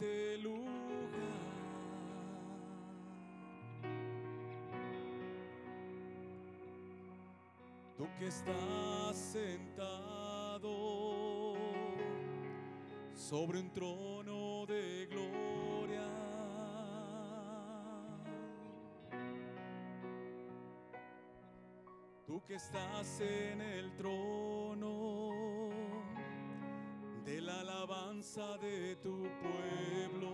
este lugar. Tú que estás sentado sobre un trono de gloria. Tú que estás en el trono la alabanza de tu pueblo.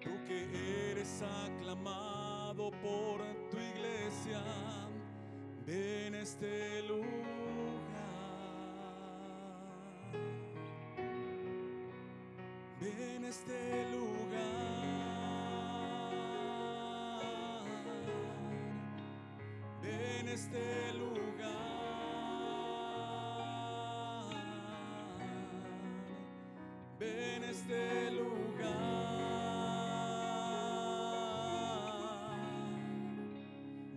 Tú que eres aclamado por tu iglesia, ven este lugar. Ven este lugar. Ven a este lugar. Ven este lugar.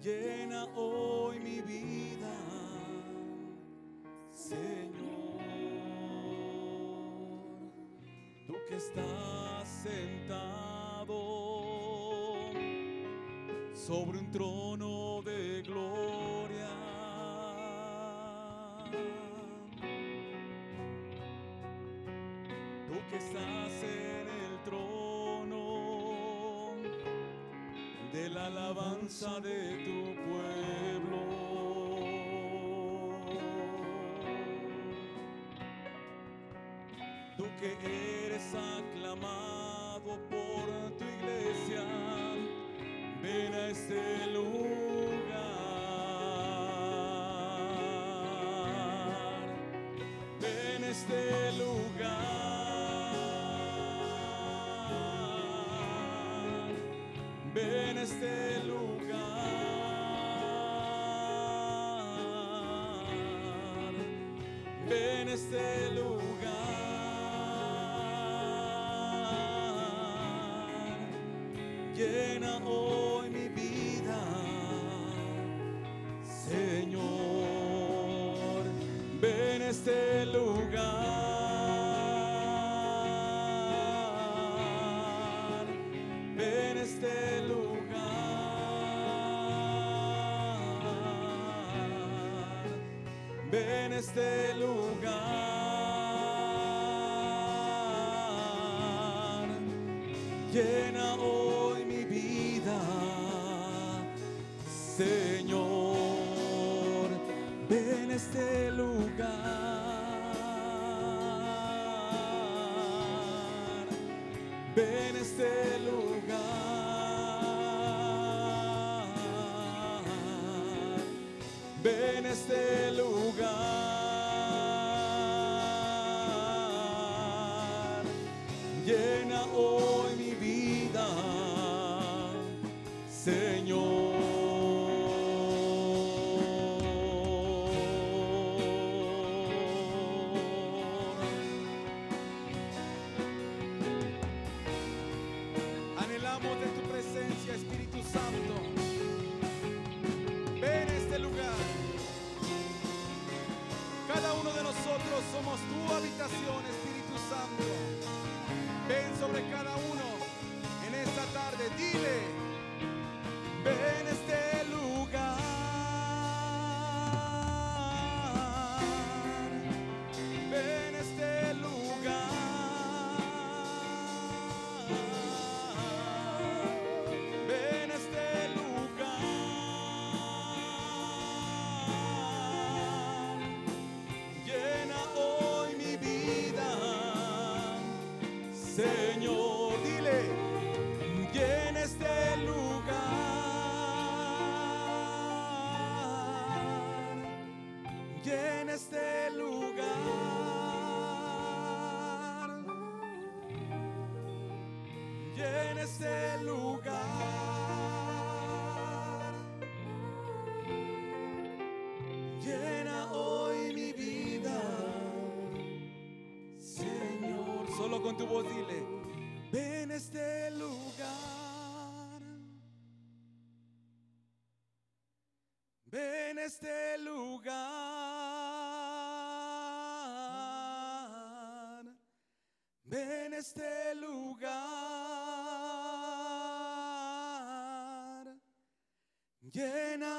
Llena hoy mi vida, Señor. Tú que estás sentado sobre un trono la alabanza de tu pueblo. Tú que eres aclamado por tu iglesia, ven a este lugar. Ven a este lugar. Ven a este lugar. Ven este lugar. Llena hoy mi vida, Señor. Ven este lugar. Ven a este lugar. Llena hoy mi vida, Señor. Ven este lugar. Ven este lugar. Ven este lugar. Llena hoy mi vida, Señor. con tu voz, dile, ven este lugar. Ven este lugar. Ven este lugar. Llena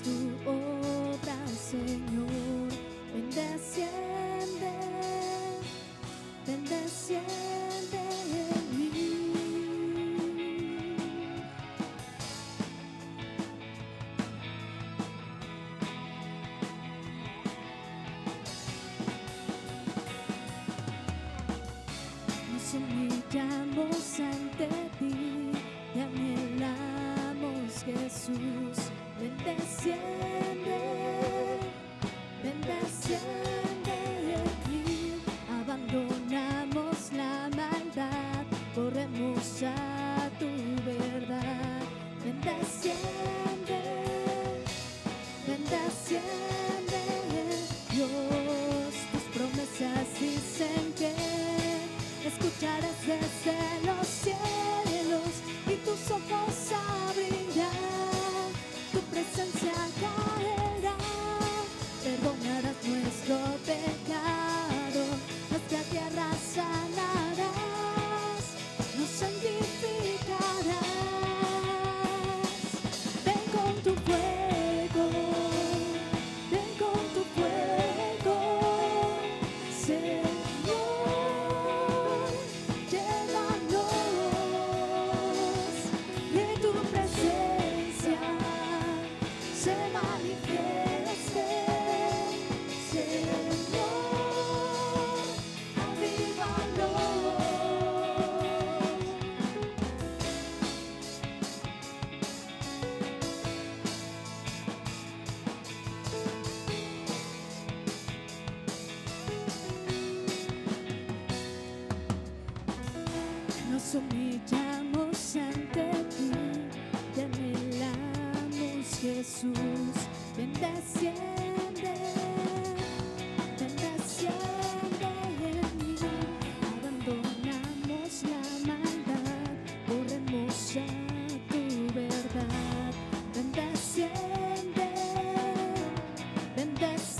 tu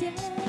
ven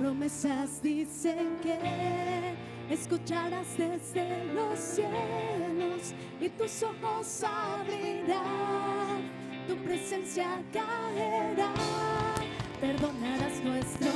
promesas dicen que escucharás desde los cielos y tus ojos abrirán, tu presencia caerá, perdonarás nuestro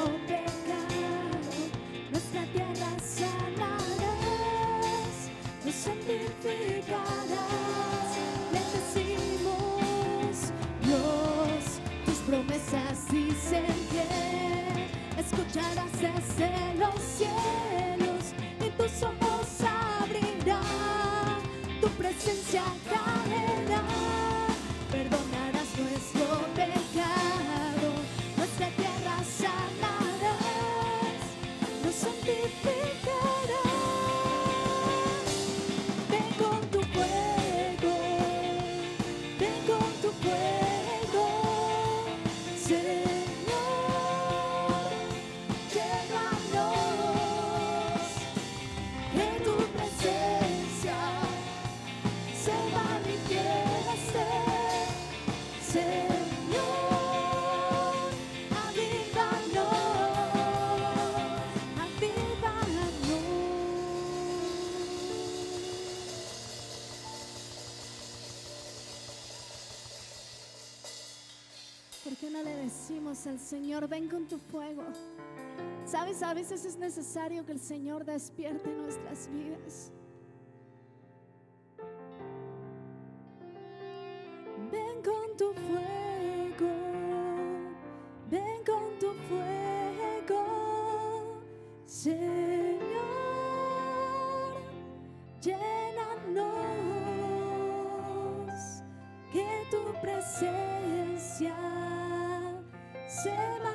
Señor, ven con tu fuego. Sabes, a veces es necesario que el Señor despierte nuestras vidas. Ven con tu fuego, ven con tu fuego, Señor, llénanos que tu presencia. Say my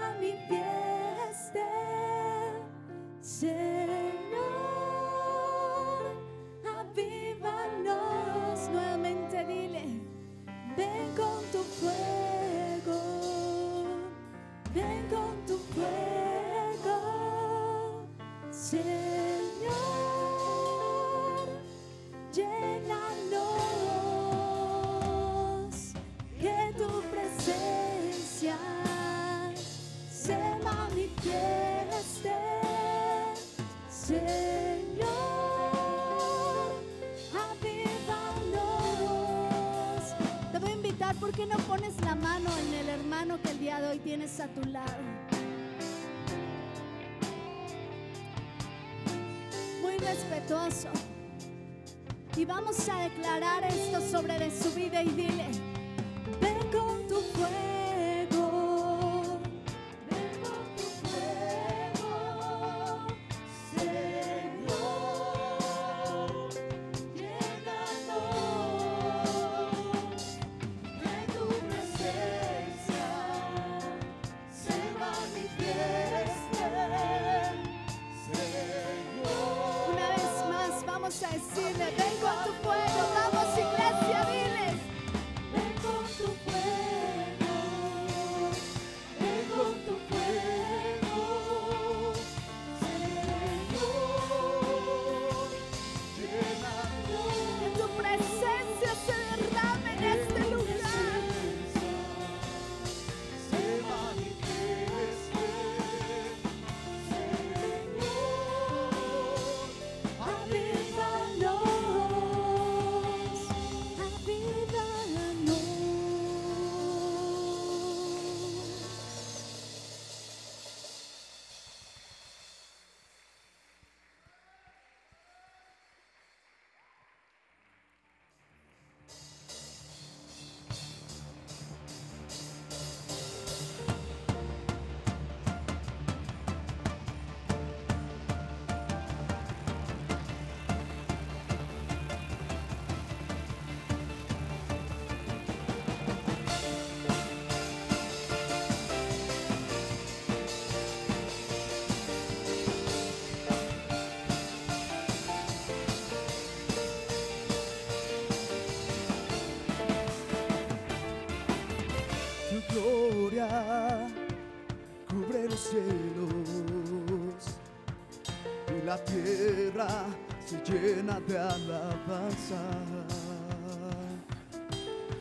Y vamos a declarar esto sobre de su vida y dile,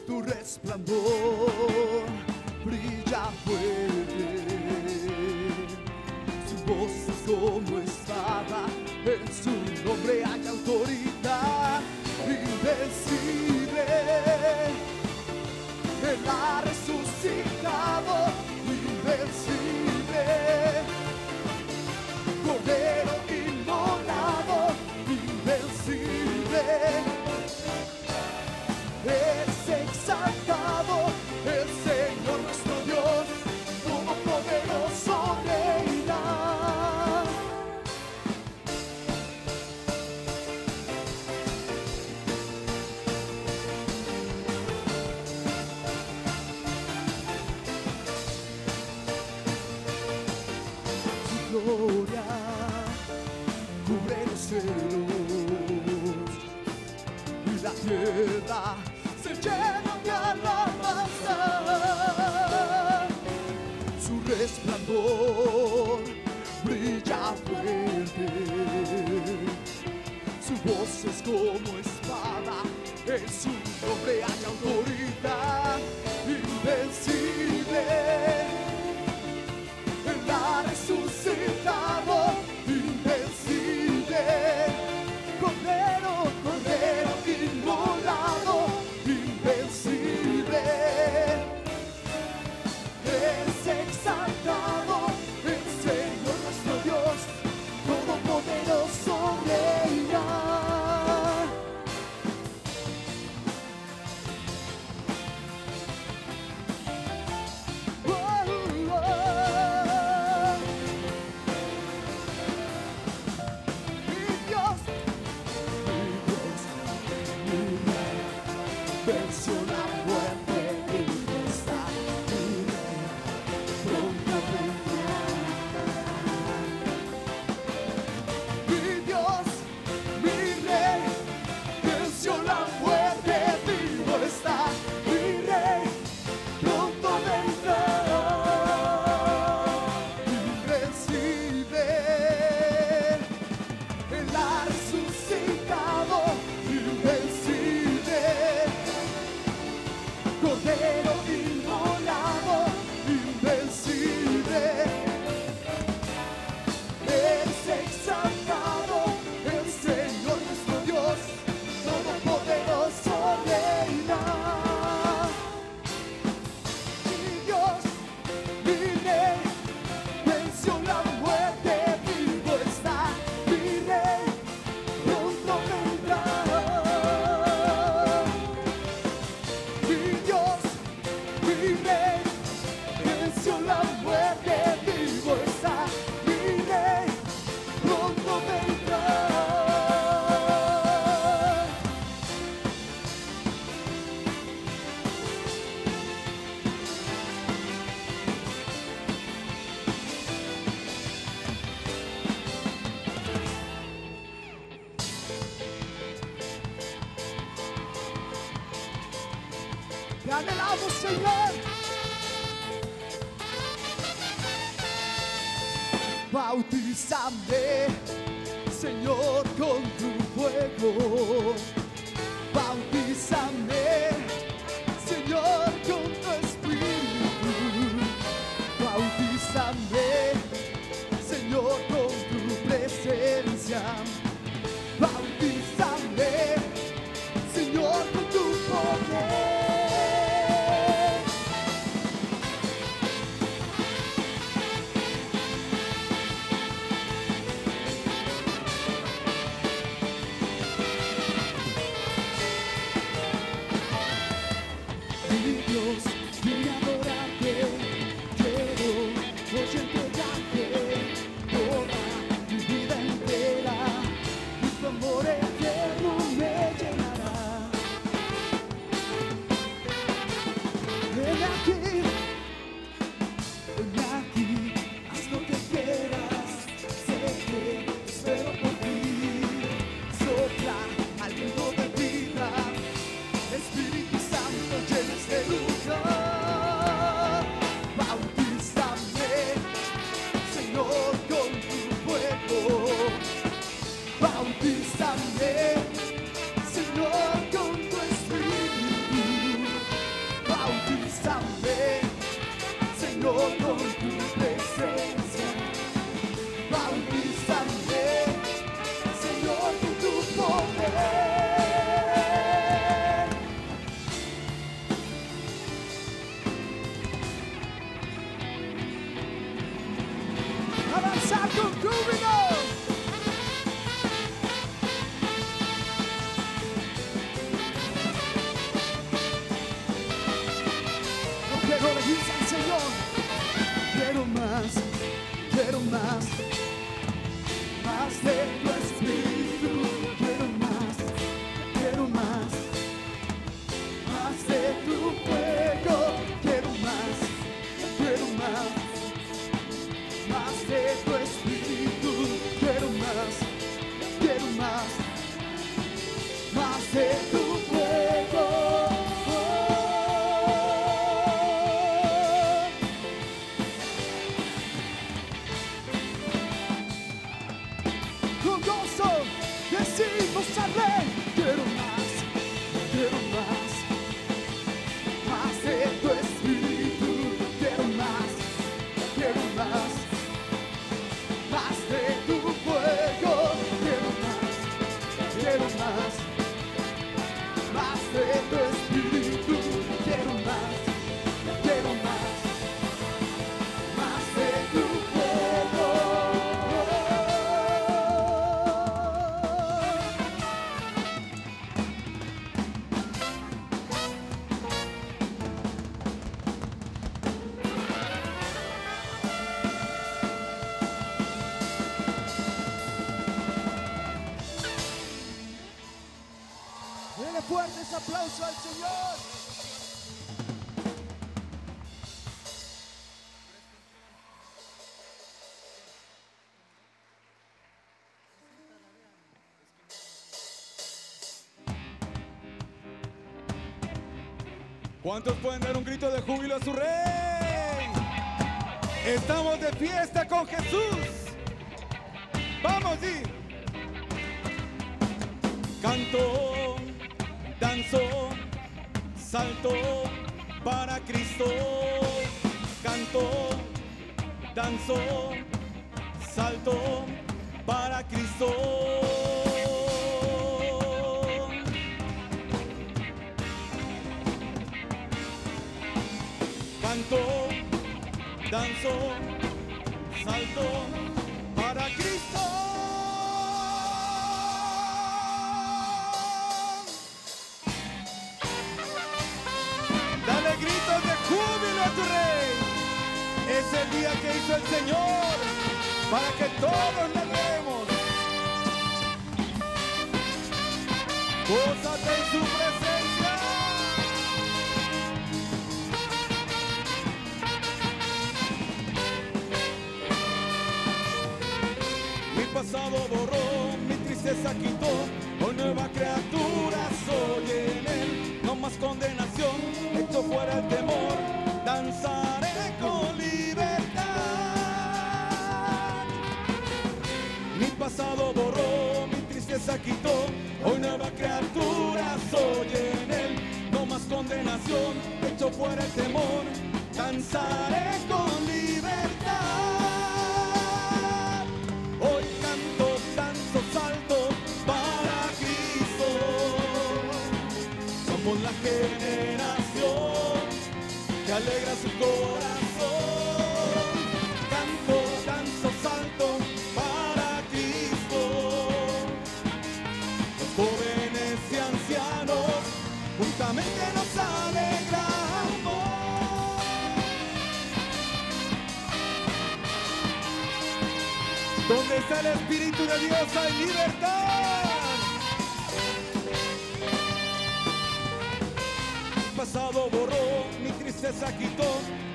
tu resplandor. Su anhelamos, Señor. Bautízame, Señor, con tu fuego. ¿Cuántos pueden dar un grito de júbilo a su rey? Estamos de fiesta con Jesús. Vamos, y canto, danzo, salto para Cristo. Canto, danzo, salto para Cristo. canto, danzo, salto día que hizo el Señor para que todos le demos. Gózate en su presencia. pasado borró, mi tristeza quitó, hoy nueva criatura soy en él, no más condenación, hecho fuera el temor, danzaré con borró, mi tristeza quitó, hoy nueva criatura soy en él, no más condenación, hecho fuera el temor, danzaré con libertad. la generación que alegra su corazón. Donde está el Espíritu de Dios hay libertad. pasado borró, mi tristeza quitó,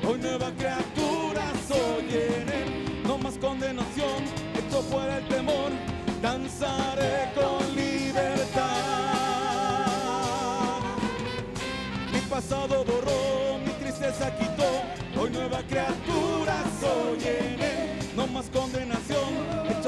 hoy nueva criatura soy en él, no más condenación, esto fuera el temor, danzaré con libertad. Mi pasado borró, mi tristeza quitó, hoy nueva criatura soy en él, no más condenación,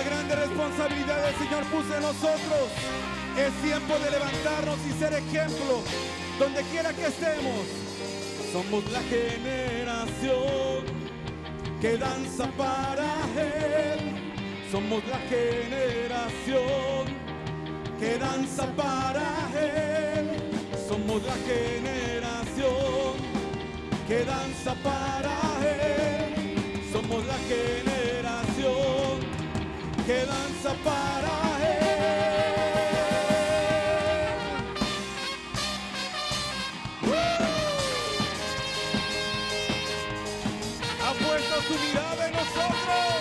Una grande responsabilidad el Señor puso en nosotros. Es tiempo de levantarnos y ser ejemplo donde quiera que estemos. Somos la generación que danza para Él. Somos la generación que danza para Él. Somos la generación que danza para Él. Somos la generación que danza para Él. Ha puesto su mirada en nosotros.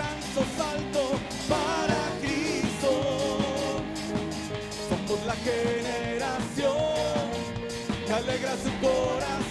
Tanto salto para Cristo. Somos la generación que alegra su corazón.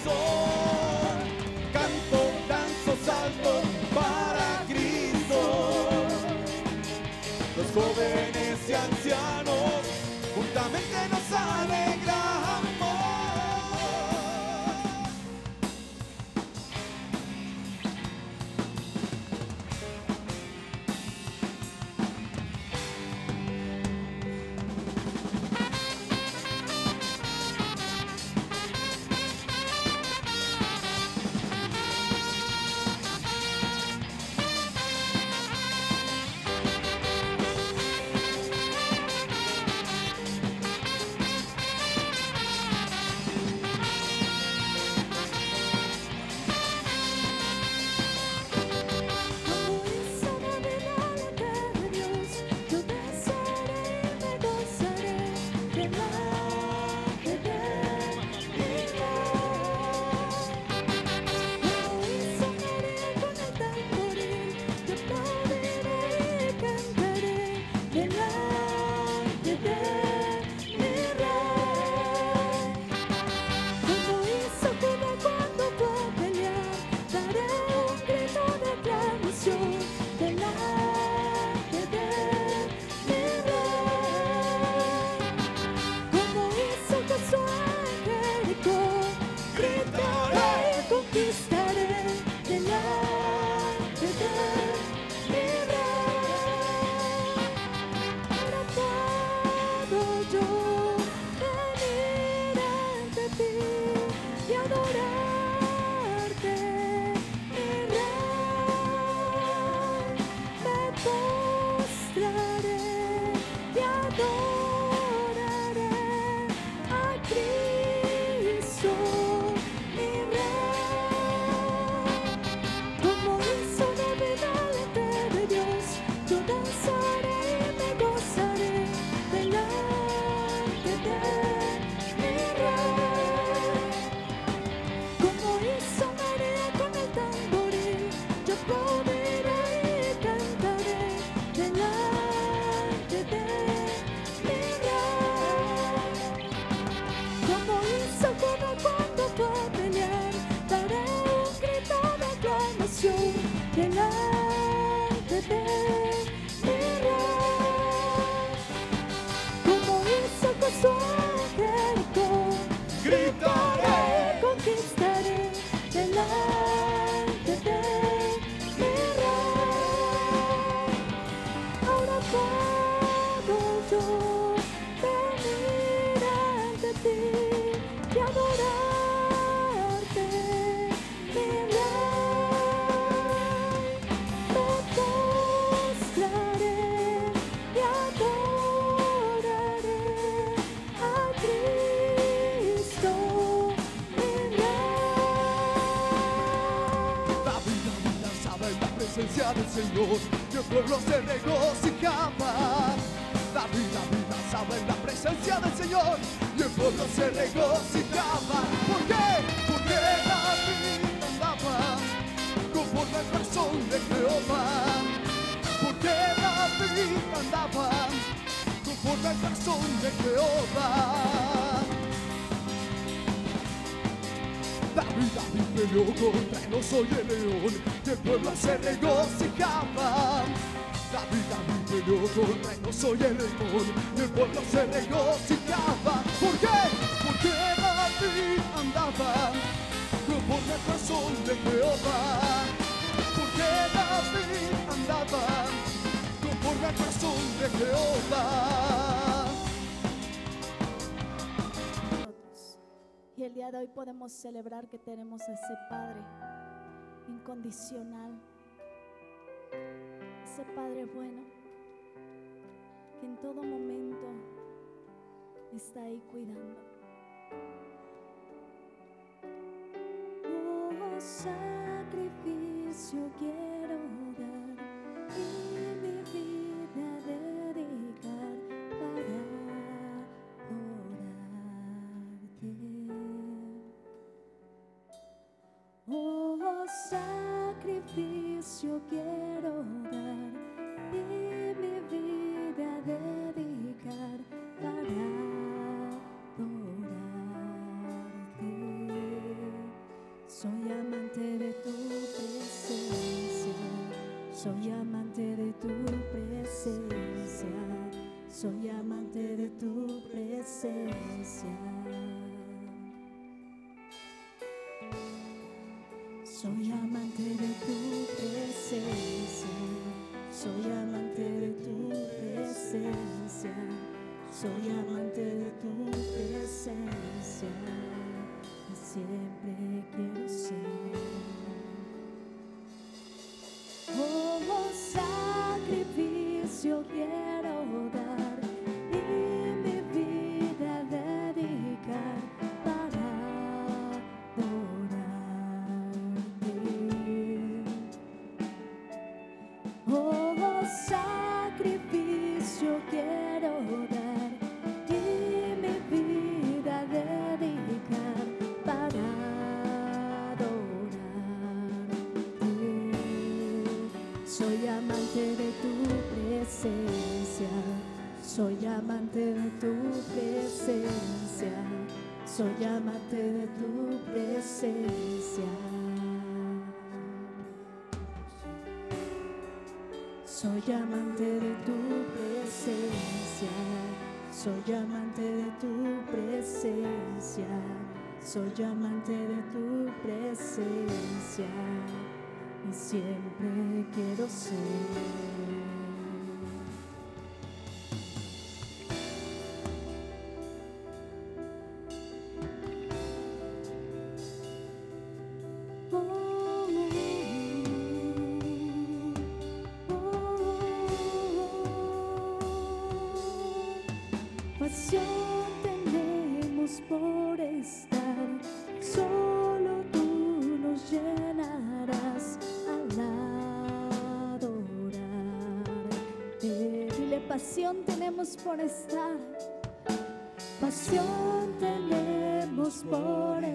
Señor y el pueblo se regocijaba. David, David danzaba en la presencia del Señor y el pueblo se regocijaba. ¿Por qué? Porque David andaba conforme al corazón de Jehová. Porque David andaba conforme al corazón de Jehová. David, David peleó contra el oso y el león y el pueblo se regocijaba. David, David peleó contra el oso y el león y el pueblo se regocijaba. ¿Por qué? Porque David andaba conforme al corazón de Jehová. Porque David andaba conforme al corazón de Jehová. El día de hoy podemos celebrar que tenemos a ese Padre incondicional, ese Padre bueno, que en todo momento está ahí cuidando. Oh, sacrificio quiero dar sacrificio quiero dar y mi vida dedicar para adorarte. Soy amante de tu presencia, soy amante de tu presencia, soy amante de tu presencia. Soy amante de tu presencia. Soy amante de tu presencia, soy amante de tu presencia, soy amante de tu presencia y siempre quiero ser. Pasión tenemos por estar, pasión tenemos por estar,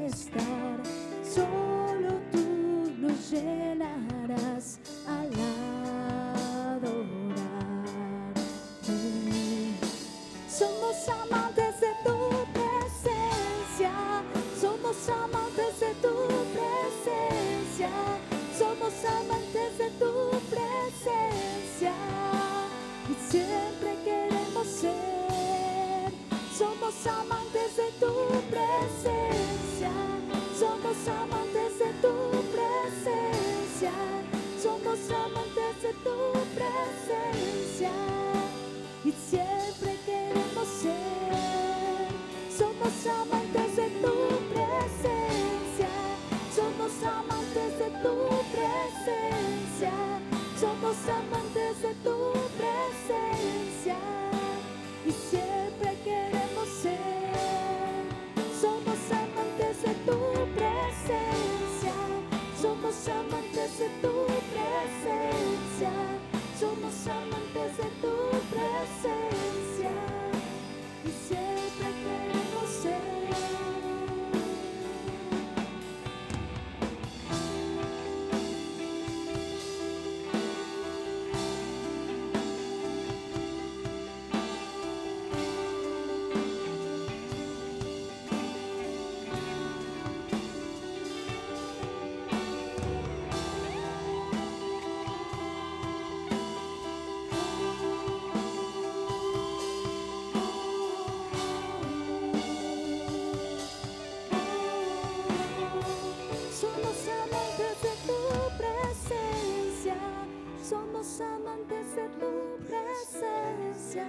somos amantes de tu presencia,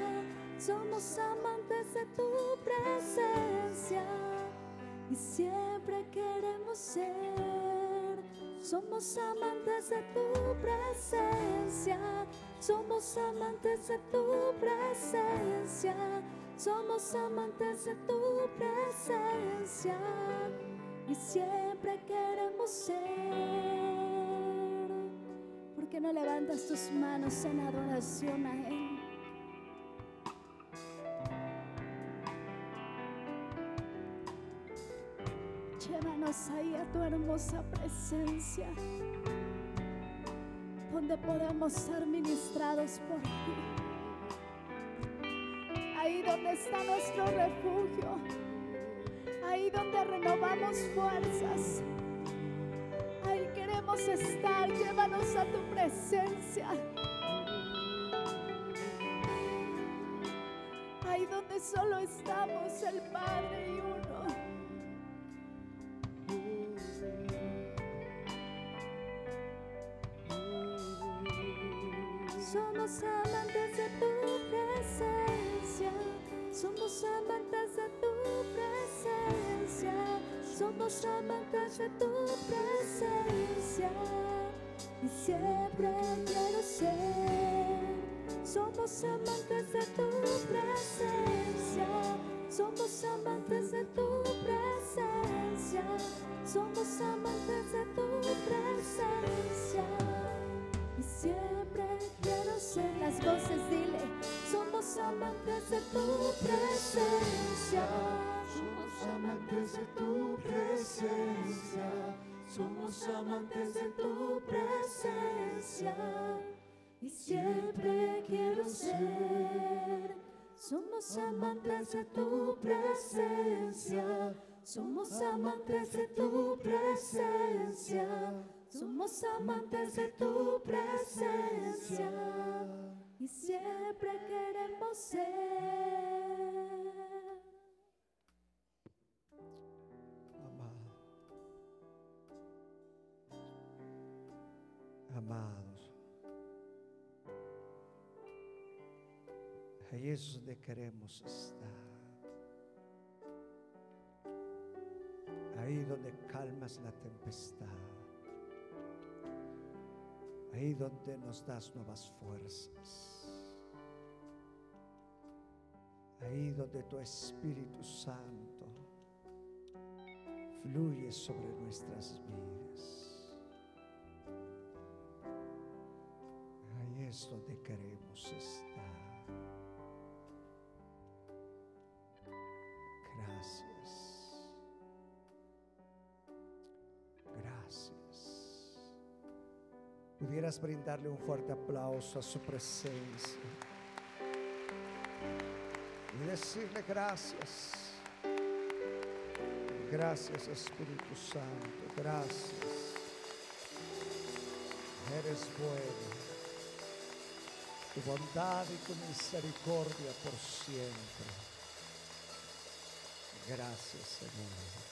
somos amantes de tu presencia. Y siempre queremos ser. Somos amantes de tu presencia, somos amantes de tu presencia, somos amantes de tu presencia. Y siempre queremos ser. ¿Por qué no levantas tus manos en adoración a Él? Llévanos ahí a tu hermosa presencia, donde podemos ser ministrados por ti. Ahí donde está nuestro refugio, ahí donde renovamos fuerzas. Estar, llévanos a tu presencia. Ahí donde solo estamos el Padre y uno. Somos amantes de tu presencia, somos amantes somos amantes de tu presencia y siempre quiero ser. Somos amantes de tu presencia, somos amantes de tu presencia, somos amantes de tu Somos amantes de tu presencia, somos amantes de tu presencia, somos amantes de tu presencia y siempre queremos ser. Amado. Amados. Ahí es donde queremos estar. Ahí donde calmas la tempestad. Ahí donde nos das nuevas fuerzas. Ahí donde tu Espíritu Santo fluye sobre nuestras vidas. Ahí es donde queremos estar. Pudieras brindarle un fuerte aplauso a su presencia y decirle gracias. Gracias Espíritu Santo, gracias. Eres bueno. Tu bondad y tu misericordia por siempre. Gracias Señor.